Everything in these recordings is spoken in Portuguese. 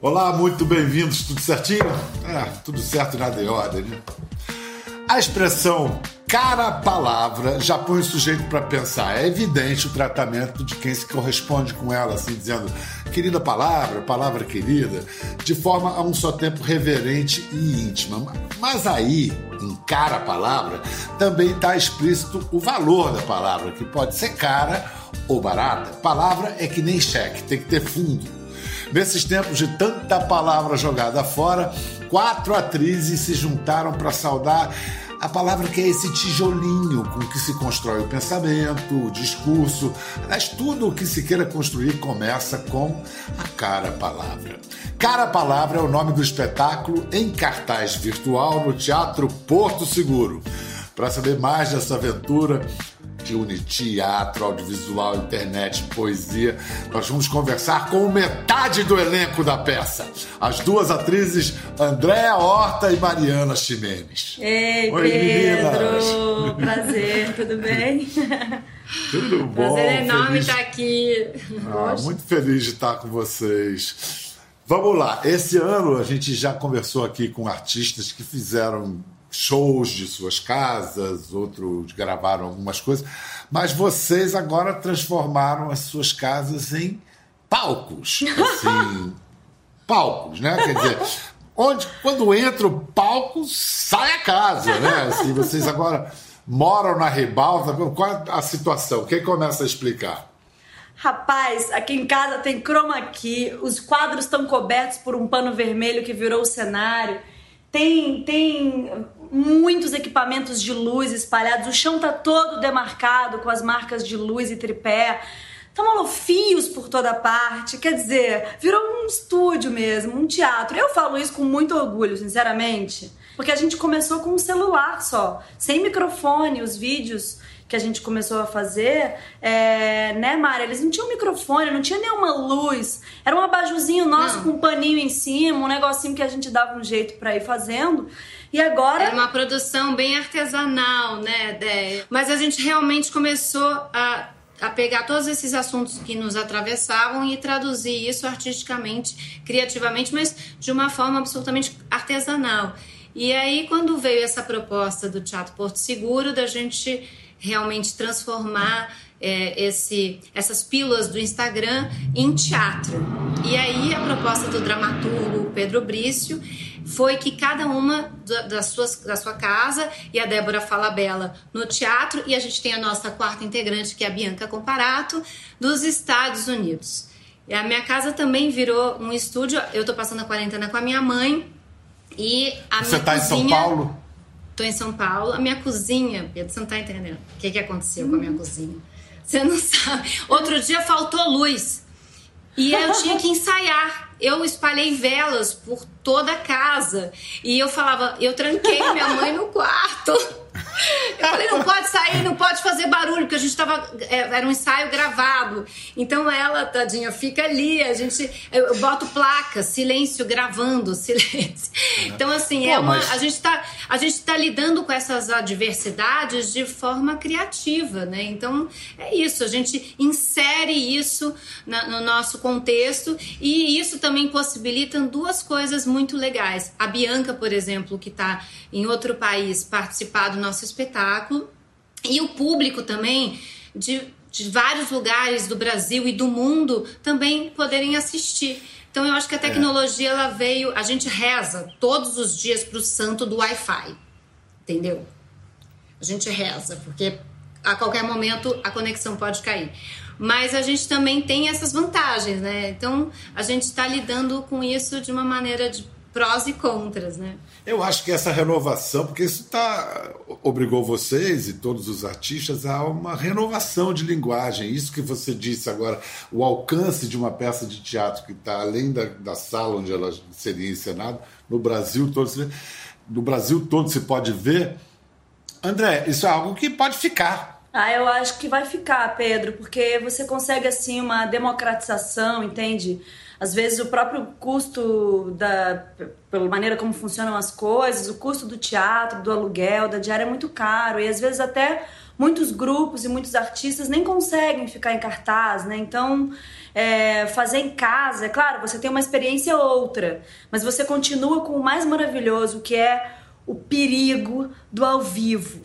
Olá, muito bem-vindos, tudo certinho? É, tudo certo e nada em ordem, né? A expressão cara palavra já põe o sujeito para pensar. É evidente o tratamento de quem se corresponde com ela, assim, dizendo querida palavra, palavra querida, de forma a um só tempo reverente e íntima. Mas aí, em cara palavra, também está explícito o valor da palavra, que pode ser cara ou barata. Palavra é que nem cheque, tem que ter fundo. Nesses tempos de tanta palavra jogada fora, quatro atrizes se juntaram para saudar a palavra que é esse tijolinho com que se constrói o pensamento, o discurso, mas tudo o que se queira construir começa com a cara palavra. Cara Palavra é o nome do espetáculo em cartaz virtual no Teatro Porto Seguro. Para saber mais dessa aventura, que une teatro, audiovisual, internet, poesia. Nós vamos conversar com metade do elenco da peça. As duas atrizes, Andréa Horta e Mariana Ximenes. Ei, Oi, Pedro! Meninas. Prazer, tudo bem? Tudo bom. Prazer enorme feliz... estar aqui. Ah, muito feliz de estar com vocês. Vamos lá, esse ano a gente já conversou aqui com artistas que fizeram shows de suas casas, outros gravaram algumas coisas, mas vocês agora transformaram as suas casas em palcos, assim, palcos, né? Quer dizer, onde quando entra o palco sai a casa, né? Assim, vocês agora moram na ribalta, qual é a situação? Quem começa a explicar? Rapaz, aqui em casa tem chroma key, os quadros estão cobertos por um pano vermelho que virou o cenário. Tem, tem muitos equipamentos de luz espalhados, o chão tá todo demarcado com as marcas de luz e tripé. Estão fios por toda parte, quer dizer, virou um estúdio mesmo, um teatro. Eu falo isso com muito orgulho, sinceramente, porque a gente começou com um celular só, sem microfone, os vídeos que a gente começou a fazer, é, né, Mara? Eles não tinham microfone, não tinha nenhuma luz. Era um abajuzinho nosso não. com um paninho em cima, um negocinho que a gente dava um jeito para ir fazendo. E agora. Era uma produção bem artesanal, né, Déia? Mas a gente realmente começou a a pegar todos esses assuntos que nos atravessavam e traduzir isso artisticamente, criativamente, mas de uma forma absolutamente artesanal. E aí, quando veio essa proposta do Teatro Porto Seguro, da gente realmente transformar é, esse, essas pílulas do Instagram em teatro. E aí, a proposta do dramaturgo Pedro Brício foi que cada uma das suas, da sua casa, e a Débora Falabella no teatro, e a gente tem a nossa quarta integrante, que é a Bianca Comparato, dos Estados Unidos. E a minha casa também virou um estúdio. Eu tô passando a quarentena com a minha mãe. E a Você minha tá cozinha... em São Paulo? Tô em São Paulo. A minha cozinha, Pedro, você não tá entendendo o que, que aconteceu hum. com a minha cozinha. Você não sabe. Outro dia faltou luz. E eu tinha que ensaiar eu espalhei velas por toda a casa. E eu falava, eu tranquei minha mãe no quarto. Eu falei, não pode sair, não pode fazer barulho, porque a gente tava. É, era um ensaio gravado. Então ela, tadinha, fica ali, a gente. Eu boto placa, silêncio gravando, silêncio. Então, assim, Pô, é uma, mas... a, gente tá, a gente tá lidando com essas adversidades de forma criativa, né? Então, é isso, a gente insere isso na, no nosso contexto e isso também possibilita duas coisas muito legais. A Bianca, por exemplo, que está em outro país, participar do nosso espetáculo. E o público também de, de vários lugares do Brasil e do mundo também poderem assistir. Então eu acho que a é. tecnologia é. ela veio, a gente reza todos os dias para o santo do Wi-Fi, entendeu? A gente reza porque a qualquer momento a conexão pode cair. Mas a gente também tem essas vantagens, né? Então a gente está lidando com isso de uma maneira de prós e contras, né? Eu acho que essa renovação, porque isso tá, obrigou vocês e todos os artistas a uma renovação de linguagem. Isso que você disse agora, o alcance de uma peça de teatro que está além da, da sala onde ela seria encenada, no Brasil todo, no Brasil todo se pode ver. André, isso é algo que pode ficar. Ah, eu acho que vai ficar, Pedro, porque você consegue assim uma democratização, entende? Às vezes o próprio custo da pela maneira como funcionam as coisas, o custo do teatro, do aluguel, da diária é muito caro e às vezes até muitos grupos e muitos artistas nem conseguem ficar em cartaz, né? Então, é, fazer em casa, é claro, você tem uma experiência outra, mas você continua com o mais maravilhoso, que é o perigo do ao vivo.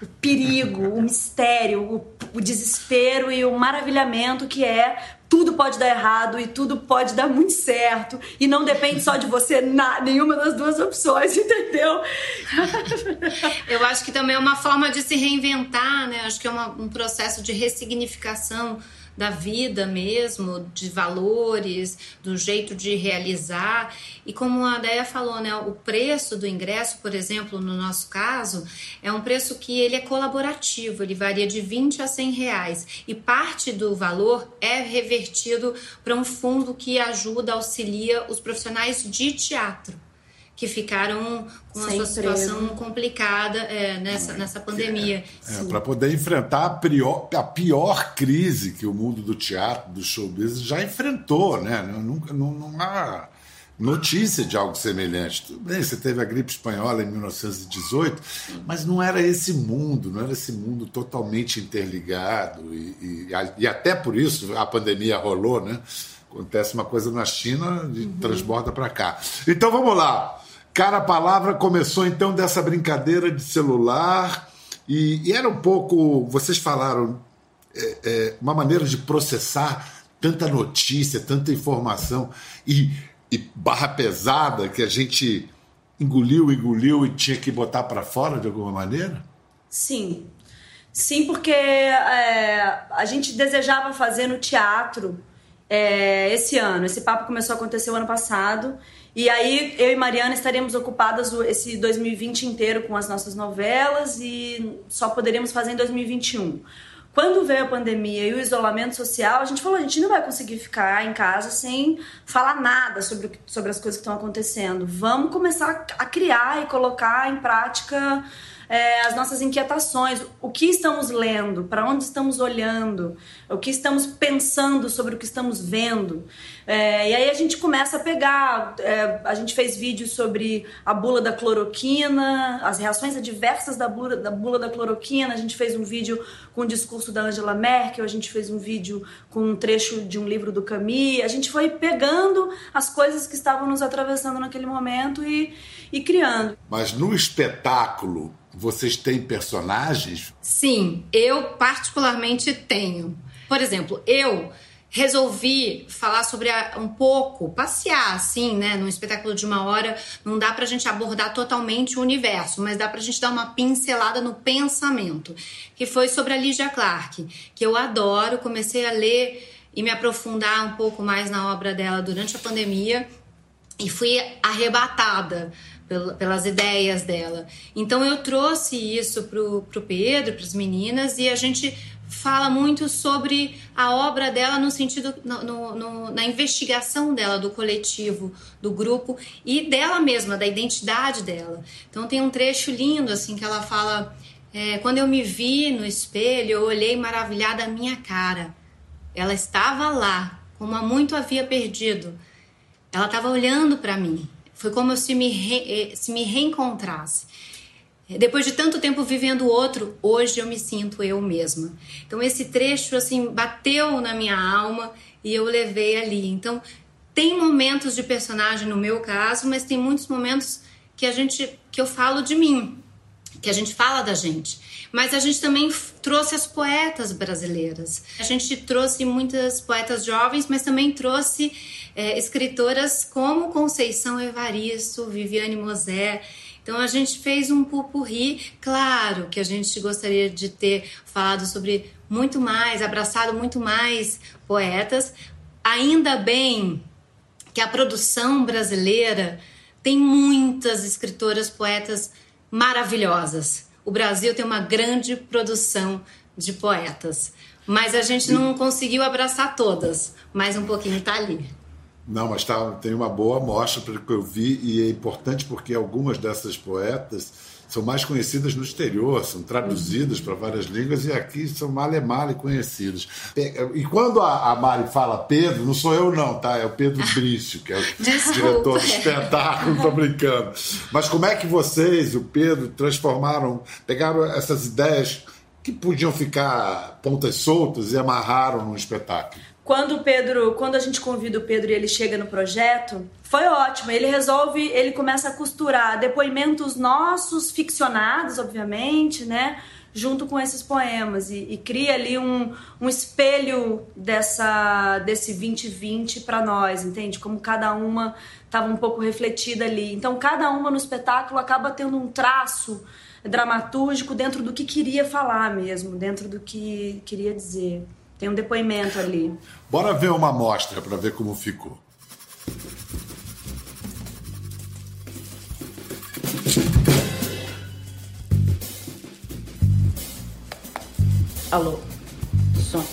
O perigo, o mistério, o, o desespero e o maravilhamento que é tudo pode dar errado e tudo pode dar muito certo e não depende só de você na nenhuma das duas opções, entendeu? Eu acho que também é uma forma de se reinventar, né? Acho que é uma, um processo de ressignificação da vida mesmo, de valores, do jeito de realizar. E como a Deia falou, né, o preço do ingresso, por exemplo, no nosso caso, é um preço que ele é colaborativo, ele varia de 20 a 100 reais. E parte do valor é revertido para um fundo que ajuda, auxilia os profissionais de teatro que ficaram com Sem a sua situação complicada é, nessa, nessa pandemia. É, é, Para poder enfrentar a pior, a pior crise que o mundo do teatro, do showbiz já enfrentou, né? Nunca, não, não há notícia de algo semelhante. Tudo bem, você teve a gripe espanhola em 1918, mas não era esse mundo, não era esse mundo totalmente interligado e, e, e até por isso a pandemia rolou, né? Acontece uma coisa na China e uhum. transborda para cá. Então vamos lá. Cara, a palavra começou então dessa brincadeira de celular e, e era um pouco, vocês falaram, é, é, uma maneira de processar tanta notícia, tanta informação e, e barra pesada que a gente engoliu, engoliu e tinha que botar para fora de alguma maneira? Sim, sim, porque é, a gente desejava fazer no teatro é, esse ano. Esse papo começou a acontecer o ano passado e aí eu e Mariana estaremos ocupadas esse 2020 inteiro com as nossas novelas e só poderíamos fazer em 2021. Quando veio a pandemia e o isolamento social, a gente falou, a gente não vai conseguir ficar em casa sem falar nada sobre, sobre as coisas que estão acontecendo. Vamos começar a criar e colocar em prática é, as nossas inquietações, o que estamos lendo, para onde estamos olhando, o que estamos pensando sobre o que estamos vendo. É, e aí a gente começa a pegar. É, a gente fez vídeos sobre a bula da cloroquina, as reações adversas da bula, da bula da cloroquina. A gente fez um vídeo com o discurso da Angela Merkel, a gente fez um vídeo com um trecho de um livro do Camus. A gente foi pegando as coisas que estavam nos atravessando naquele momento e, e criando. Mas no espetáculo, vocês têm personagens? Sim, eu particularmente tenho. Por exemplo, eu resolvi falar sobre a, um pouco, passear assim, né, num espetáculo de uma hora, não dá pra gente abordar totalmente o universo, mas dá pra gente dar uma pincelada no pensamento, que foi sobre a Lígia Clark, que eu adoro, comecei a ler e me aprofundar um pouco mais na obra dela durante a pandemia e fui arrebatada pelas ideias dela. Então eu trouxe isso pro, pro Pedro, para as meninas, e a gente fala muito sobre a obra dela no sentido no, no, na investigação dela do coletivo, do grupo e dela mesma, da identidade dela. Então tem um trecho lindo assim que ela fala: é, quando eu me vi no espelho, eu olhei maravilhada a minha cara. Ela estava lá, como há muito havia perdido. Ela estava olhando para mim. Foi como se me, re, eh, se me reencontrasse. Depois de tanto tempo vivendo outro, hoje eu me sinto eu mesma. Então esse trecho assim bateu na minha alma e eu levei ali. Então tem momentos de personagem no meu caso, mas tem muitos momentos que a gente que eu falo de mim, que a gente fala da gente. Mas a gente também trouxe as poetas brasileiras. A gente trouxe muitas poetas jovens, mas também trouxe é, escritoras como Conceição Evaristo, Viviane Mosé. Então a gente fez um pupurri, claro que a gente gostaria de ter falado sobre muito mais, abraçado muito mais poetas. Ainda bem que a produção brasileira tem muitas escritoras, poetas maravilhosas. O Brasil tem uma grande produção de poetas, mas a gente não conseguiu abraçar todas, mas um pouquinho tá ali. Não, mas tá, tem uma boa amostra pelo que eu vi, e é importante porque algumas dessas poetas são mais conhecidas no exterior, são traduzidas para várias línguas e aqui são male male conhecidas. E quando a, a Mari fala Pedro, não sou eu não, tá? É o Pedro Brício, que é o Desculpa. diretor do espetáculo, tô brincando. Mas como é que vocês, o Pedro, transformaram, pegaram essas ideias que podiam ficar pontas soltas e amarraram no espetáculo? Quando Pedro, quando a gente convida o Pedro e ele chega no projeto, foi ótimo. Ele resolve, ele começa a costurar depoimentos nossos, ficcionados, obviamente, né? Junto com esses poemas e, e cria ali um, um espelho dessa desse 2020 para nós, entende? Como cada uma estava um pouco refletida ali. Então, cada uma no espetáculo acaba tendo um traço dramatúrgico dentro do que queria falar mesmo, dentro do que queria dizer. Tem um depoimento ali. Bora ver uma amostra para ver como ficou. Alô, som.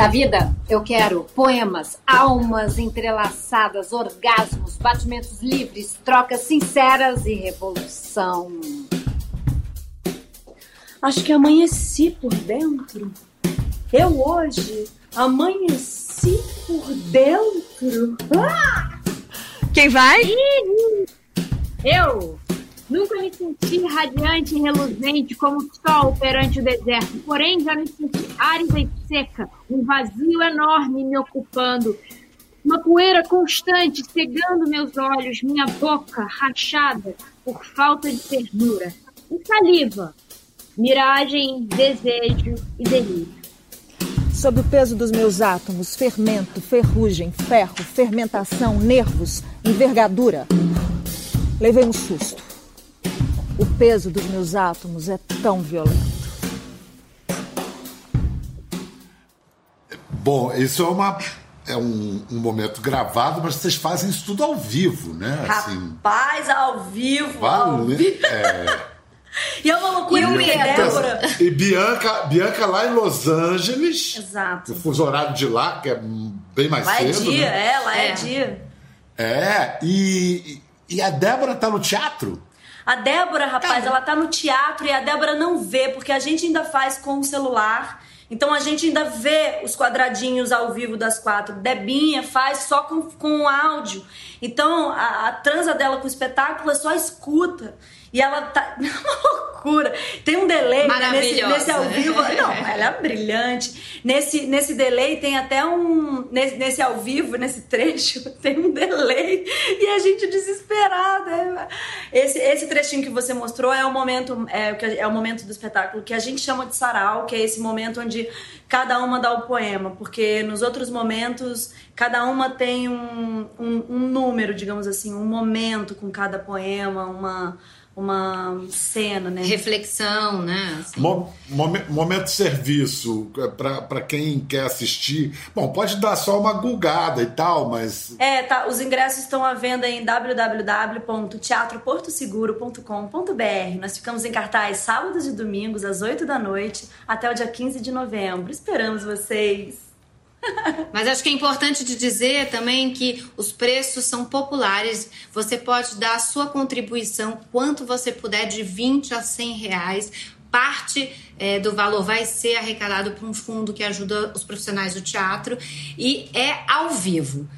Da vida, eu quero poemas, almas entrelaçadas, orgasmos, batimentos livres, trocas sinceras e revolução. Acho que amanheci por dentro. Eu hoje amanheci por dentro. Ah! Quem vai? Eu nunca me senti radiante e reluzente como o sol perante o deserto, porém já me senti árida e seca, um vazio enorme me ocupando. Uma poeira constante cegando meus olhos, minha boca rachada por falta de ternura. E saliva, miragem, desejo e delírio. Sob o peso dos meus átomos, fermento, ferrugem, ferro, fermentação, nervos, envergadura. Levei um susto. O peso dos meus átomos é tão violento. Bom, isso é uma é um, um, momento gravado, mas vocês fazem isso tudo ao vivo, né? Assim, Rapaz, ao vivo, vale, ao vivo. É... E é uma loucura e, porque Débora. E Bianca, Bianca lá em Los Angeles. Exato. O fuso horário de lá, que é bem mais lá cedo. É dia, né? é, lá é, é dia. É, e, e a Débora tá no teatro? A Débora, rapaz, tá. ela tá no teatro e a Débora não vê, porque a gente ainda faz com o celular. Então a gente ainda vê os quadradinhos ao vivo das quatro. Debinha faz só com, com áudio. Então a, a transa dela com o espetáculo é só escuta. E ela tá. Uma loucura. Tem um delay né, nesse, nesse ao vivo. Não, ela é brilhante. Nesse, nesse delay tem até um. Nesse, nesse ao vivo, nesse trecho, tem um delay. E a gente desesperada. Esse, esse trechinho que você mostrou é o momento. É, é o momento do espetáculo que a gente chama de sarau, que é esse momento onde cada uma dá o poema. Porque nos outros momentos, cada uma tem um, um, um número, digamos assim, um momento com cada poema, uma uma cena, né? Reflexão, né? Assim. Mo momento de serviço, é, para quem quer assistir. Bom, pode dar só uma gulgada e tal, mas. É, tá. Os ingressos estão à venda em www.teatroportoseguro.com.br. Nós ficamos em cartaz sábados e domingos, às 8 da noite, até o dia 15 de novembro. Esperamos vocês! Mas acho que é importante de dizer também que os preços são populares. Você pode dar a sua contribuição, quanto você puder, de 20 a 100 reais. Parte é, do valor vai ser arrecadado para um fundo que ajuda os profissionais do teatro e é ao vivo.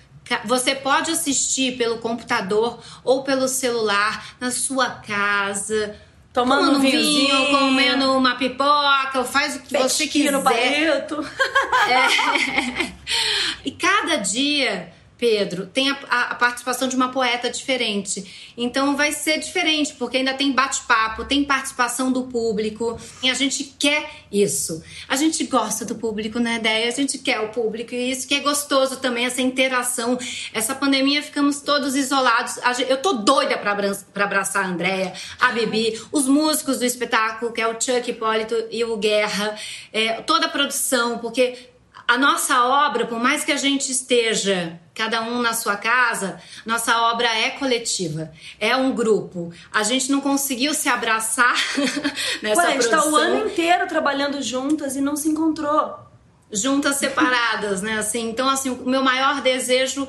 Você pode assistir pelo computador ou pelo celular na sua casa Tomando um vinho, comendo uma pipoca, faz o que você quiser. no. É. E cada dia Pedro, tem a, a, participação de uma poeta diferente. Então vai ser diferente, porque ainda tem bate-papo, tem participação do público. E a gente quer isso. A gente gosta do público, né, ideia? A gente quer o público. E isso que é gostoso também, essa interação. Essa pandemia, ficamos todos isolados. Eu tô doida pra abraçar a Andréia, a Bibi, os músicos do espetáculo, que é o Chuck Hipólito e o Guerra, é, toda a produção, porque a nossa obra, por mais que a gente esteja cada um na sua casa, nossa obra é coletiva, é um grupo. A gente não conseguiu se abraçar nessa Ué, a gente está o ano inteiro trabalhando juntas e não se encontrou. Juntas separadas, né? Assim, então, assim, o meu maior desejo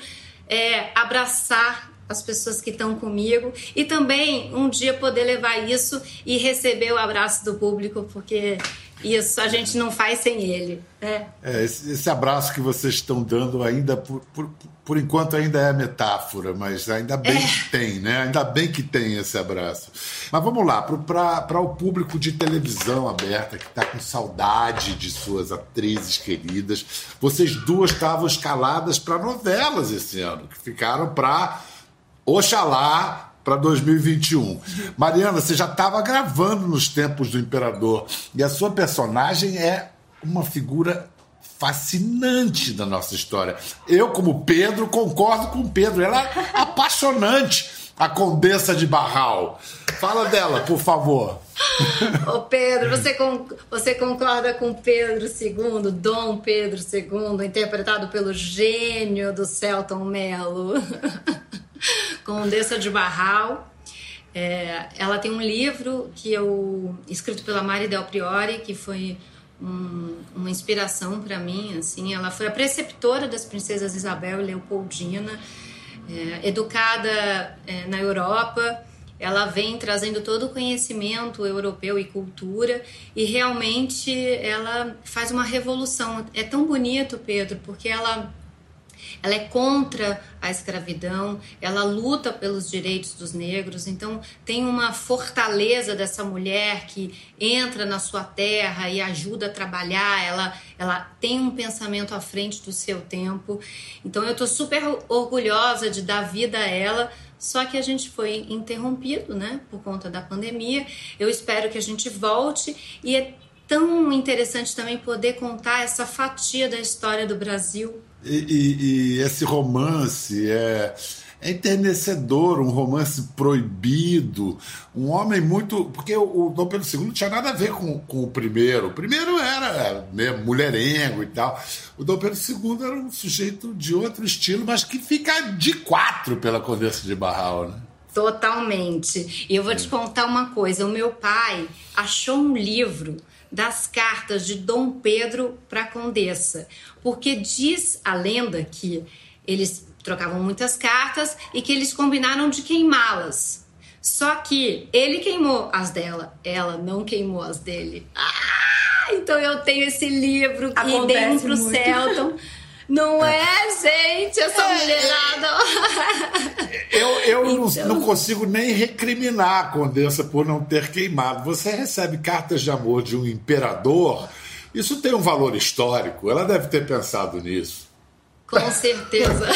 é abraçar as pessoas que estão comigo e também um dia poder levar isso e receber o abraço do público, porque Isso, a gente não faz sem ele. É. é esse, esse, abraço que vocês estão dando ainda, por, por, por enquanto, ainda é metáfora, mas ainda bem é. que tem, né? Ainda bem que tem esse abraço. Mas vamos lá, para o público de televisão aberta que está com saudade de suas atrizes queridas, vocês duas estavam escaladas para novelas esse ano, que ficaram para Oxalá para 2021. Mariana, você já estava gravando nos tempos do Imperador e a sua personagem é uma figura fascinante da nossa história. Eu, como Pedro, concordo com Pedro. Ela é apaixonante, a Condessa de Barral. Fala dela, por favor. Ô Pedro, você, con você concorda com Pedro II, Dom Pedro II, interpretado pelo gênio do Celton Mello? Condessa de Barral. É, ela tem um livro que eu escrito pela Mari Del Priori, que foi um, uma inspiração para mim. Assim, ela foi a preceptora das princesas Isabel e Leopoldina, é, educada é, na Europa. Ela vem trazendo todo o conhecimento europeu e cultura e realmente ela faz uma revolução. É tão bonito, Pedro, porque ela ela é contra a escravidão, ela luta pelos direitos dos negros, então tem uma fortaleza dessa mulher que entra na sua terra e ajuda a trabalhar, ela, ela tem um pensamento à frente do seu tempo. Então eu estou super orgulhosa de dar vida a ela, só que a gente foi interrompido, né, por conta da pandemia. Eu espero que a gente volte. E é tão interessante também poder contar essa fatia da história do Brasil e, e, e esse romance é, é enternecedor, um romance proibido, um homem muito. Porque o, Dom Pedro II não tinha nada a ver com, com o primeiro. O primeiro era mesmo mulherengo e tal. O Dom Pedro II era um sujeito de outro estilo, mas que fica de quatro pela Condessa de Barral, né? Totalmente. E eu vou te contar uma coisa: o meu pai achou um livro das cartas de Dom Pedro para a Condessa, porque diz a lenda que eles trocavam muitas cartas e que eles combinaram de queimá-las. Só que ele queimou as dela, ela não queimou as dele. Ah, então eu tenho esse livro Acontece e dei um pro muito. Celton. Não é, gente, essa é, mulherada. Eu, eu então... não, não, consigo nem recriminar a Condessa por não ter queimado. Você recebe cartas de amor de um imperador, isso tem um valor histórico. Ela deve ter pensado nisso. Com certeza.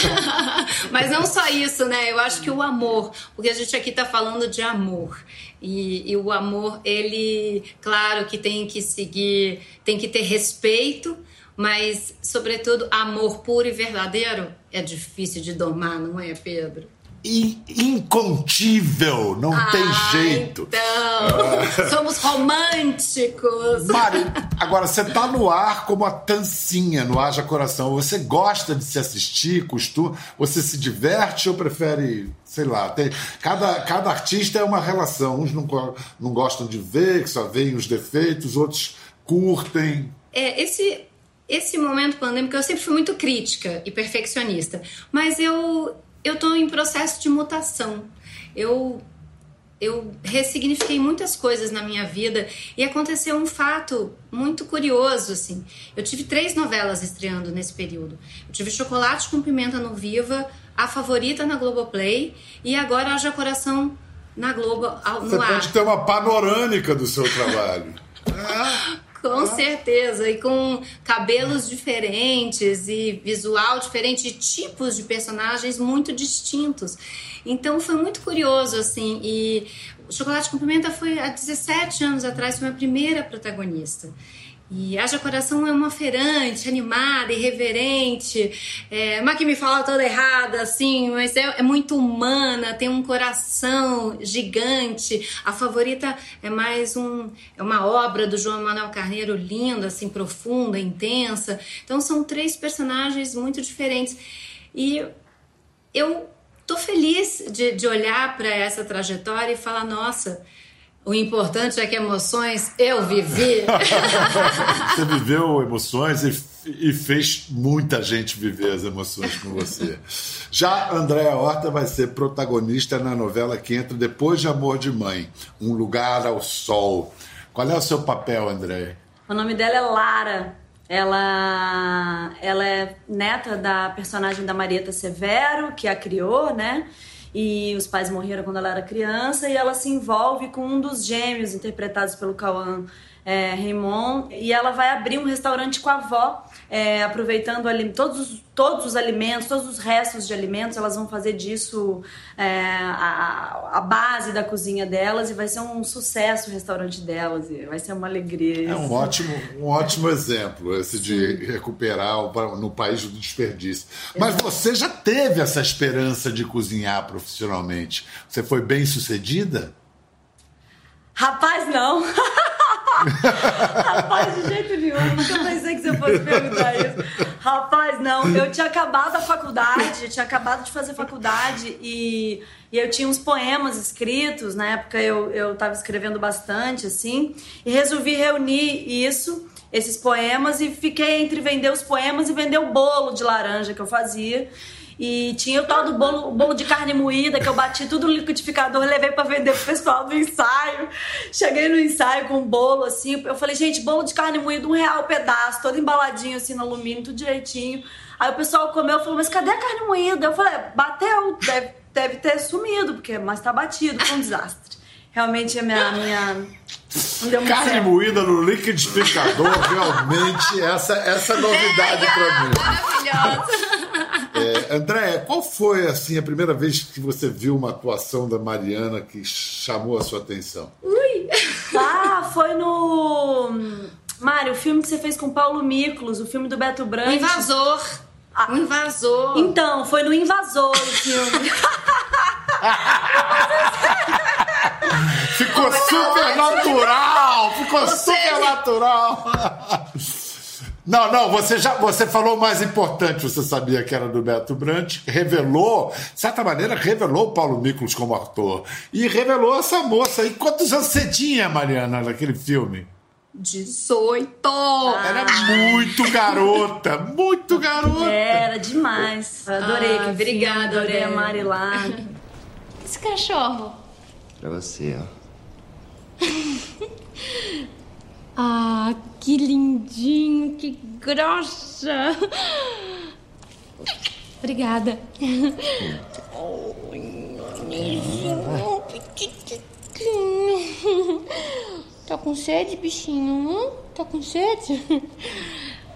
Mas não só isso, né? Eu acho que o amor, porque a gente aqui está falando de amor. E, e, o amor, ele, claro que tem que seguir, tem que ter respeito, mas, sobretudo, amor puro e verdadeiro é difícil de domar, não é, Pedro? incontível, não ah, tem jeito. Então, somos românticos. Mari, agora você tá no ar como a Tancinha no Haja Coração. Você gosta de se assistir, costuma? Você se diverte ou prefere, sei lá, tem, cada, cada artista é uma relação. Uns não, não gostam de ver, que só veem os defeitos, outros curtem. É, esse esse momento pandêmico eu sempre fui muito crítica e perfeccionista, mas eu eu estou em processo de mutação. Eu eu ressignifiquei muitas coisas na minha vida e aconteceu um fato muito curioso assim. Eu tive três novelas estreando nesse período. Eu tive Chocolate com Pimenta no Viva, A Favorita na Globoplay e agora Haja Coração na Globo no Você ar. pode ter uma panorâmica do seu trabalho. ah. Com certeza, e com cabelos diferentes e visual diferente, e tipos de personagens muito distintos. Então foi muito curioso, assim, e o Chocolate com Pimenta foi há 17 anos atrás, foi a primeira protagonista. E Haja Coração é uma feirante, animada, irreverente, é, mas que me fala toda errada, assim, mas é, é, muito humana, tem um coração gigante. A favorita é mais um, é uma obra do João Manuel Carneiro linda, assim, profunda, intensa. Então são três personagens muito diferentes. E eu tô feliz de, de olhar para essa trajetória e falar, nossa, o importante é que emoções eu vivi. você viveu emoções e, e, fez muita gente viver as emoções com você. Já Andréa Horta vai ser protagonista na novela que entra depois de Amor de Mãe, Um Lugar ao Sol. Qual é o seu papel, Andréa? O nome dela é Lara. Ela, ela é neta da personagem da Marieta Severo, que a criou, né? E os pais morreram quando ela era criança, e ela se envolve com um dos gêmeos interpretados pelo Cauã é, Raymond, e ela vai abrir um restaurante com a avó, é, aproveitando ali, todos, os, todos os alimentos, todos os restos de alimentos, elas vão fazer disso é, a, a, base da cozinha delas e vai ser um sucesso o restaurante delas, e vai ser uma alegria. É um ótimo, um ótimo exemplo esse de recuperar no país do desperdício. Mas você já teve essa esperança de cozinhar profissionalmente? Você foi bem sucedida? Rapaz, não. Rapaz, de jeito nenhum. Nunca pensei que você fosse perguntar isso. Rapaz, não. Eu tinha acabado a faculdade, eu tinha acabado de fazer faculdade e, e eu tinha uns poemas escritos. Na época eu, eu tava escrevendo bastante, assim. E resolvi reunir isso, esses poemas, e fiquei entre vender os poemas e vender o bolo de laranja que eu fazia. E tinha o tal do bolo, bolo de carne moída que eu bati tudo no liquidificador, levei para vender pro pessoal do ensaio. Cheguei no ensaio com um bolo assim. Eu falei, gente, bolo de carne moída, um real o pedaço, todo embaladinho assim no alumínio, tudo direitinho. Aí o pessoal comeu e falou, mas cadê a carne moída? Eu falei, bateu, deve, deve ter sumido, porque, mas tá batido, foi um desastre. Realmente a minha. minha Carne certo. moída no liquidificador, realmente, essa, essa é novidade é, para mim. Maravilhosa. É, Andréia, qual foi assim a primeira vez que você viu uma atuação da Mariana que chamou a sua atenção? Ui! Ah, foi no. Mário, o filme que você fez com Paulo Miklos, o filme do Beto Branco. O Invasor. Ah. O Invasor. Então, foi no Invasor o filme. ficou super natural! Ficou super natural! Não, não, você já você falou o mais importante, você sabia que era do Beto Brant, revelou, de certa maneira, revelou o Paulo Miklos como ator. E revelou essa moça. E quantos anos você tinha, Mariana, naquele filme? 18! Era muito garota, muito garota. Era demais. Eu adorei, ah, obrigada, adorei a Mari lá. Esse cachorro? Pra você, ó. Ah, que lindinho, que grossa. Obrigada. Tá com sede, bichinho? Tá com sede?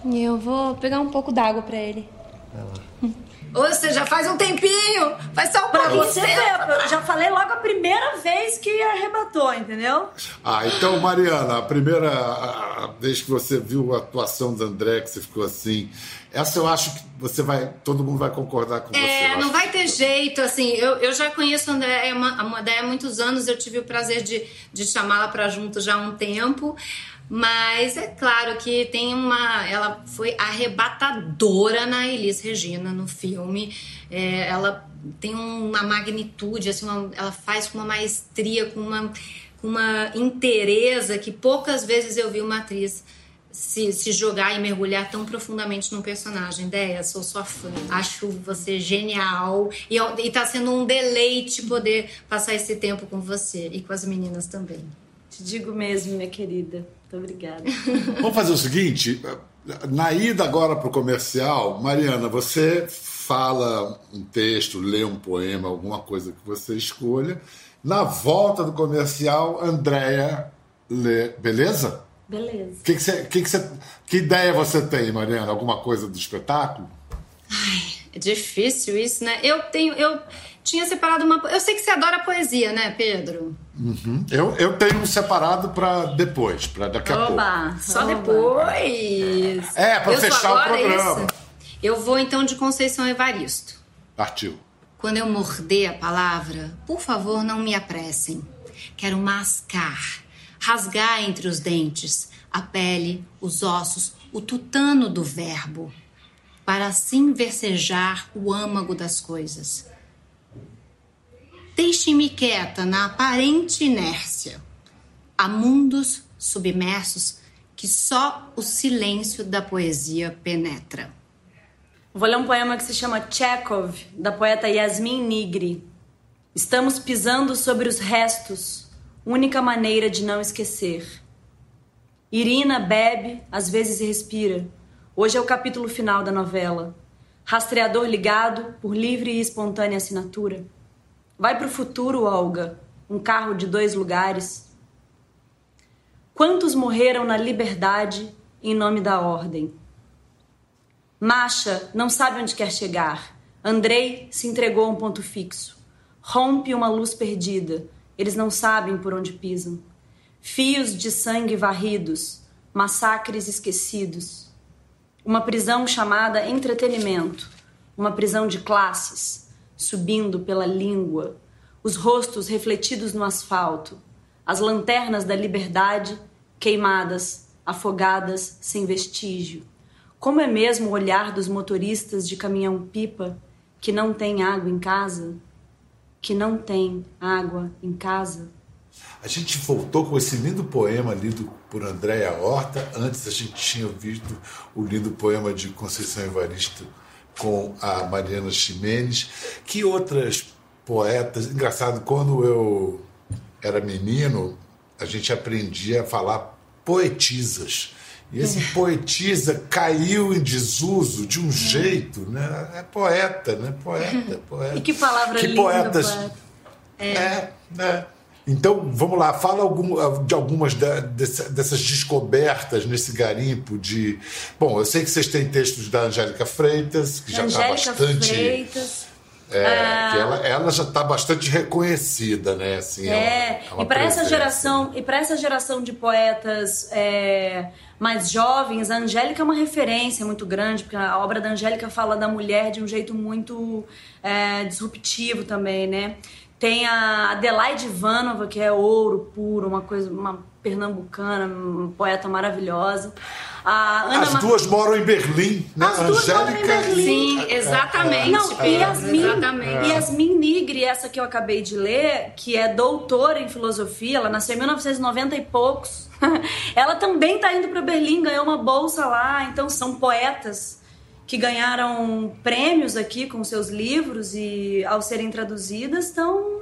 Eu vou pegar um pouco d'água pra ele. Vai lá. Ou seja, faz um tempinho, faz só um pra você. eu já falei logo a primeira vez que arrebatou, entendeu? Ah, então, Mariana, a primeira vez que você viu a atuação do André, que você ficou assim, essa eu acho que você vai, todo mundo vai concordar com é, você. É, não vai ter jeito, assim, eu, eu já conheço a André, a André há muitos anos, eu tive o prazer de, de chamá-la para junto já há um tempo. Mas é claro que tem uma. Ela foi arrebatadora na Elis Regina no filme. É, ela tem uma magnitude, assim, uma, ela faz com uma maestria, com uma, com uma inteireza que poucas vezes eu vi uma atriz se, se jogar e mergulhar tão profundamente num personagem. Ideia, sou sua fã. Acho você genial. E, e tá sendo um deleite poder passar esse tempo com você e com as meninas também. Te digo mesmo, minha querida. Muito obrigada. Vamos fazer o seguinte: na ida agora para o comercial, Mariana, você fala um texto, lê um poema, alguma coisa que você escolha. Na volta do comercial, Andréia lê. Beleza? Beleza. Que, que, você, que, que, você, que ideia você tem, Mariana? Alguma coisa do espetáculo? Ai, é difícil isso, né? Eu tenho. Eu tinha separado uma. Eu sei que você adora poesia, né, Pedro? Uhum. Eu, eu tenho um separado para depois, para daqui a Oba, pouco. Só Oba. depois. É, para fechar o programa. Isso? Eu vou então de Conceição Evaristo. Partiu. Quando eu morder a palavra, por favor, não me apressem. Quero mascar, rasgar entre os dentes a pele, os ossos, o tutano do verbo, para assim versejar o âmago das coisas Deixe-me quieta na aparente inércia. Há mundos submersos que só o silêncio da poesia penetra. Vou ler um poema que se chama Chekhov, da poeta Yasmin Nigri. Estamos pisando sobre os restos, única maneira de não esquecer. Irina bebe, às vezes respira. Hoje é o capítulo final da novela. Rastreador ligado por livre e espontânea assinatura. Vai pro futuro, Olga. Um carro de dois lugares. Quantos morreram na liberdade em nome da ordem? Masha não sabe onde quer chegar. Andrei se entregou a um ponto fixo. Rompe uma luz perdida. Eles não sabem por onde pisam. Fios de sangue varridos, massacres esquecidos. Uma prisão chamada entretenimento, uma prisão de classes, subindo pela língua, os rostos refletidos no asfalto, as lanternas da liberdade queimadas, afogadas sem vestígio. Como é mesmo o olhar dos motoristas de caminhão-pipa que não tem água em casa? Que não tem água em casa? A gente voltou com esse lindo poema lido por Andréa Horta. Antes a gente tinha visto o lindo poema de Conceição Evaristo com a Mariana Ximenes. Que outras poetas. Engraçado, quando eu era menino, a gente aprendia a falar poetisas. E esse é. poetisa caiu em desuso de um é. jeito, né? É poeta, né? Poeta, poeta. E que palavra que linda, poetas... poeta. É. é, né? Então, vamos lá, fala algum, de algumas dessas descobertas nesse garimpo de. Bom, eu sei que vocês têm textos da Angélica Freitas, que já está bastante. Freitas. É, ah, ela, ela, já está bastante reconhecida, né? Assim, é, é, é e para essa geração e para essa geração de poetas é, mais jovens, a Angélica é uma referência muito grande, porque a obra da Angélica fala da mulher de um jeito muito é, disruptivo também, né? Tem a Adelaide Ivanova, que é ouro puro, uma coisa, uma pernambucana, uma poeta maravilhosa. As duas moram em Berlim, né? As duas Angélica moram em Berlim. Sim, exatamente. Não, é, Yasmin, exatamente. Yasmin Nigri, essa que eu acabei de ler, que é doutora em filosofia, ela nasceu em 1990 e poucos. ela também está indo para Berlim, ganhou uma bolsa lá, então são poetas que ganharam prêmios aqui com seus livros e ao serem traduzidas estão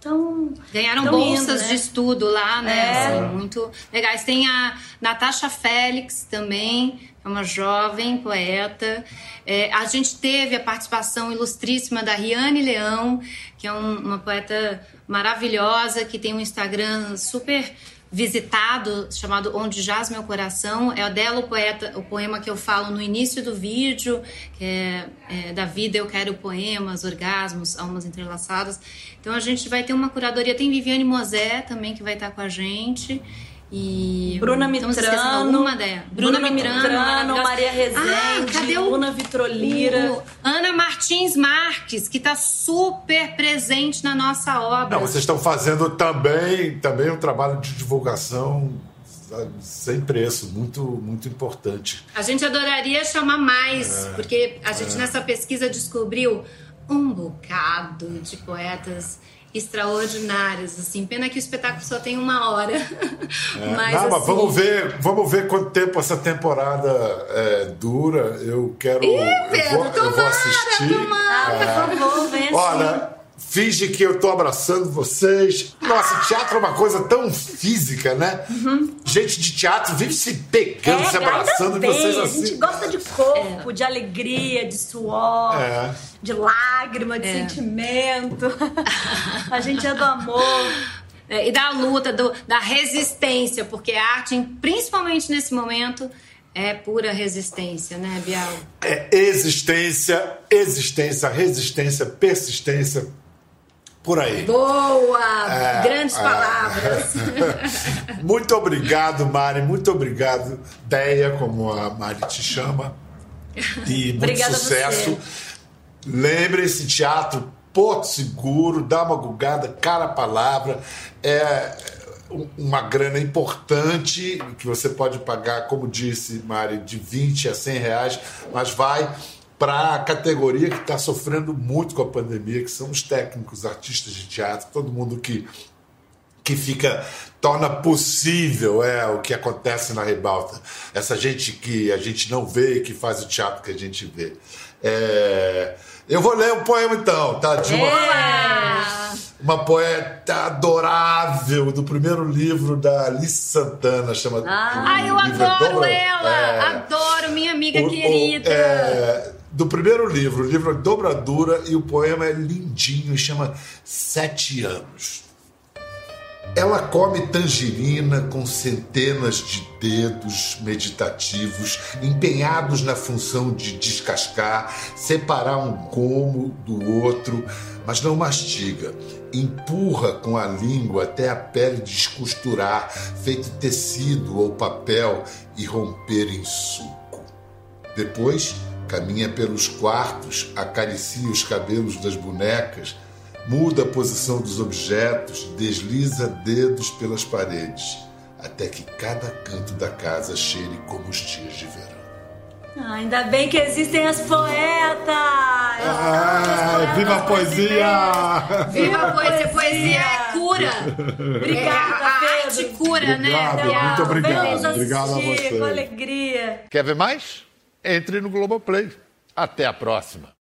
Tão, Ganharam tão bolsas indo, né? de estudo lá, né? É. Assim, muito legais. Tem a Natasha Félix também, é uma jovem poeta. É, a gente teve a participação ilustríssima da Riane Leão, que é um, uma poeta maravilhosa, que tem um Instagram super visitado, chamado Onde Jaz Meu Coração. É dela o, poeta, o poema que eu falo no início do vídeo, que é, é Da Vida Eu Quero Poemas, Orgasmos, Almas Entrelaçadas. Então a gente vai ter uma curadoria. Tem Viviane Mosé também que vai estar com a gente. E Bruna Mitrano, uma ideia. Bruna, Bruna Mitrano, Mitrano Maria Rezende, ah, cadê o, Bruna Vitrolira, o Ana Martins Marques, que está super presente na nossa obra. Não, vocês estão fazendo também, também um trabalho de divulgação sem preço, muito muito importante. A gente adoraria chamar mais, é, porque a gente é. nessa pesquisa descobriu um bocado de poetas extraordinárias, assim. Pena que o espetáculo só tem uma hora. É, mas, não, mas vamos assim, ver, vamos ver quanto tempo essa temporada é, dura. Eu quero. Ih, Pedro, eu, vou, tomara, eu vou assistir. Tomara, é. por favor, vem Olha, finge que eu tô abraçando vocês. Nossa, teatro é uma coisa tão física, né? Uhum. Gente de teatro vive se pegando, é, se abraçando e vocês assim. A gente gosta de corpo, é. de alegria, de suor, é. de lágrima, de é. sentimento. a gente é do amor. É, e da luta, do, da resistência, porque a arte, principalmente nesse momento, é pura resistência, né, Bial? É existência, existência, resistência, persistência, por aí. Boa! É, Grandes é, palavras. muito obrigado, Mari. Muito obrigado, Deia, como a Mari te chama. E muito sucesso. Lembre-se, teatro Porto Seguro, dá uma gugada, cara a palavra. É uma grana importante que você pode pagar, como disse Mari, de 20 a 100 reais, mas vai para a categoria que está sofrendo muito com a pandemia, que são os técnicos, artistas de teatro, todo mundo que que fica torna possível é o que acontece na ribalta essa gente que a gente não vê e que faz o teatro que a gente vê é... eu vou ler um poema então tá de uma uma poeta adorável do primeiro livro da Alice Santana, chama. Ah. Ai, eu o é adoro ela! é, Adoro, minha amiga o- o- querida! é, do primeiro livro, o livro é Dobradura e o poema é lindinho, chama Sete Anos. Ela come tangerina com centenas de dedos meditativos empenhados na função de descascar, separar um gomo do outro, mas não mastiga. Empurra com a língua até a pele descosturar, feito tecido ou papel e romper em suco. Depois, caminha pelos quartos, acaricia os cabelos das bonecas, muda a posição dos objetos, desliza dedos pelas paredes, até que cada canto da casa cheire como os dias de verão. Ah, ainda bem que existem as poetas! Ah, viva a poesia! Viva a poesia! poesia! É cura! Obrigada, a, a Pedro. arte cura, né? Obrigado, Bial? muito obrigado. Obrigado a você. Com alegria. Quer ver mais? Entre no Globoplay. Até a próxima.